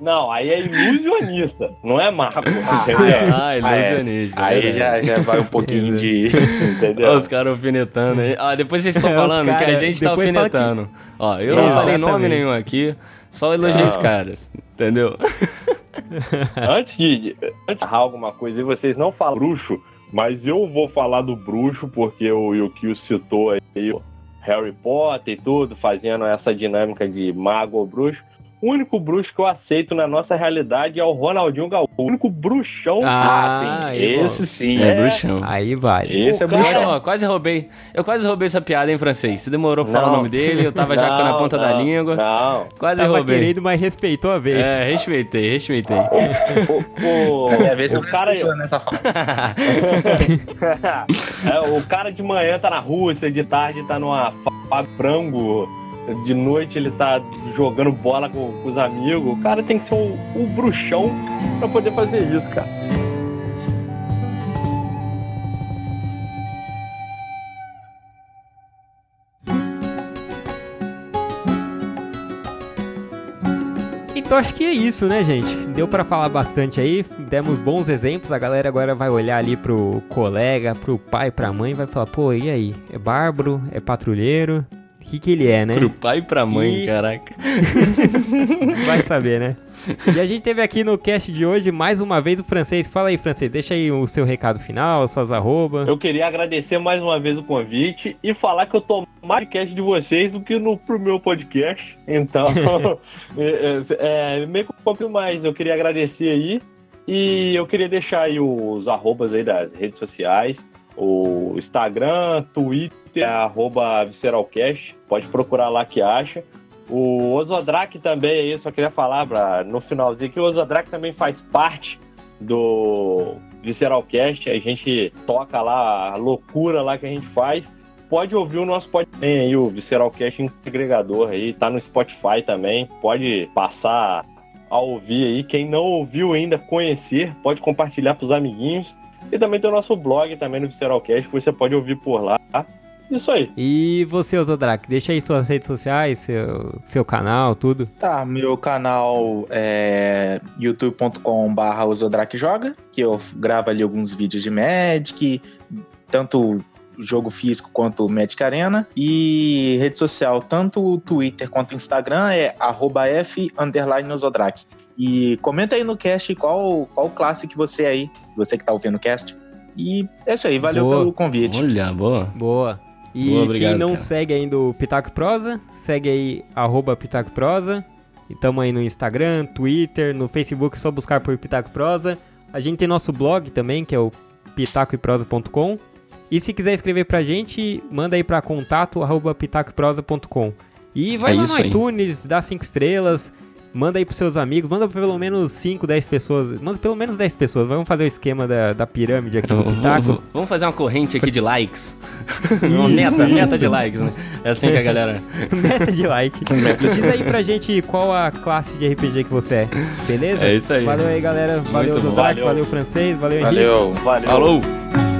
C: Não, aí é ilusionista, não é mago, entendeu?
B: Ah, ilusionista.
D: Aí
B: é
D: já, já vai um pouquinho de.
C: entendeu?
B: Os caras alfinetando aí. Ó, depois vocês estão falando que a
A: cara-
B: gente tá
A: fala
B: alfinetando. Ó, eu não,
A: Não,
B: falei nome nenhum aqui, só elogiei os caras. Entendeu?
C: Antes de, antes de alguma coisa, e vocês não falam bruxo, mas eu vou falar do bruxo porque o Yukio citou aí Harry Potter e tudo, fazendo essa dinâmica de mago ou bruxo. O único bruxo que eu aceito na nossa realidade é o Ronaldinho Gaúcho. O único bruxão.
A: Ah,
C: sim.
A: aí,
C: Esse sim.
B: É, bruxão.
A: Aí vale.
C: Esse é
B: O cara-
C: bruxão.
B: ó, quase roubei. Eu quase roubei essa piada em francês. Você demorou pra falar
C: Não.
B: o nome dele, eu tava já na ponta da
C: não,
B: língua.
C: Não.
B: Quase
A: Tava
B: roubei.
A: querendo, mas respeitou a vez.
B: É, respeitei, respeitei.
C: O,
D: É, vê se
C: o
D: eu
C: cara.
D: respeitou nessa.
C: É, o cara de manhã tá na Rússia, de tarde tá numa fa- frango, de noite ele tá jogando bola com, com os amigos. O cara tem que ser um, um bruxão pra poder fazer isso, cara.
A: Então acho que é isso, né, gente? Deu pra falar bastante aí, demos bons exemplos. A galera agora vai olhar ali pro colega, pro pai, pra mãe, vai falar: pô, e aí? É bárbaro? É patrulheiro? O que, que ele é, né?
B: Pro pai e pra mãe,
A: E-
B: caraca.
A: Vai saber, né? E a gente teve aqui no cast de hoje mais uma vez o francês. Fala aí, francês, deixa aí o seu recado final, suas arroba.
C: Eu queria agradecer mais uma vez o convite e falar que eu tô mais podcast de vocês do que no pro meu podcast. Então, é, é, é meio que um pouco mais. Eu queria agradecer aí e eu queria deixar aí os arrobas aí das redes sociais. O Instagram, Twitter, arroba Visceralcast. Pode procurar lá que acha. O Ozodrak também aí, só queria falar pra, no finalzinho que o Ozodrak também faz parte do Visceralcast. A gente toca lá a loucura lá que a gente faz. Pode ouvir o nosso podcast aí, o Visceralcast agregador aí, tá no Spotify também. Pode passar a ouvir aí. Quem não ouviu ainda, conhecer, pode compartilhar pros amiguinhos. E também tem o nosso blog também no Visceralcast, que você pode ouvir por lá. Isso aí.
A: E você, Ozodrak, deixa aí suas redes sociais, seu, seu canal, tudo.
D: Tá, meu canal é youtube.com.br osodrakjoga, que eu gravo ali alguns vídeos de Magic, tanto jogo físico quanto Magic Arena. E rede social, tanto o Twitter quanto o Instagram, é arroba F underline osodrak. E comenta aí no cast qual, qual classe que você é aí, você que tá ouvindo o cast. E é isso aí, valeu
A: Boa.
D: pelo convite.
B: Olha, boa.
A: Boa. E
B: Boa, obrigado,
A: quem não
B: cara.
A: segue ainda o Pitaco Prosa, segue aí arroba Pitaco Prosa. E tamo aí no Instagram, Twitter, no Facebook, é só buscar por Pitaco Prosa. A gente tem nosso blog também, que é o pitacoeprosa.com. E se quiser escrever pra gente, manda aí pra contato arroba pitacoeprosa.com. E vai
B: É
A: lá no
B: aí.
A: iTunes, dá cinco estrelas, manda aí pros seus amigos, manda pra pelo menos 5, 10 pessoas. Manda pelo menos 10 pessoas. Vamos fazer o esquema da, da pirâmide aqui do Pitaco.
B: Vamos fazer uma corrente aqui de likes. Uma meta, meta de likes, né? É assim que a galera.
A: Meta de like. E diz aí pra gente qual a classe de RPG que você é, beleza?
B: É isso aí.
A: Valeu aí, galera. Valeu. Zodrak,
C: Valeu.
A: valeu, francês, valeu, Henrique.
D: Valeu.
C: Valeu.
B: Falou!